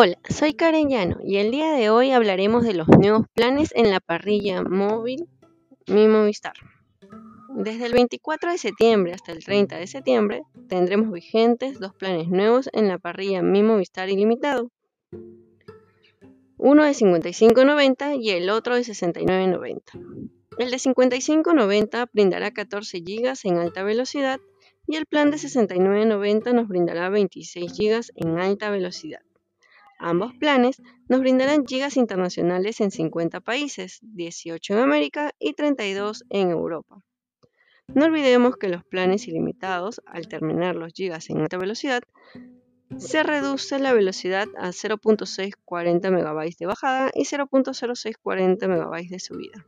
Hola, soy Karen Llano y el día de hoy hablaremos de los nuevos planes en la parrilla móvil Mi Movistar. Desde el 24 de septiembre hasta el 30 de septiembre tendremos vigentes dos planes nuevos en la parrilla Mi Movistar ilimitado. Uno de 55.90 y el otro de 69.90. El de 55.90 brindará 14 GB en alta velocidad y el plan de 69.90 nos brindará 26 GB en alta velocidad. Ambos planes nos brindarán gigas internacionales en 50 países, 18 en América y 32 en Europa. No olvidemos que los planes ilimitados, al terminar los gigas en alta velocidad, se reduce la velocidad a 0.640 MB de bajada y 0.0640 MB de subida.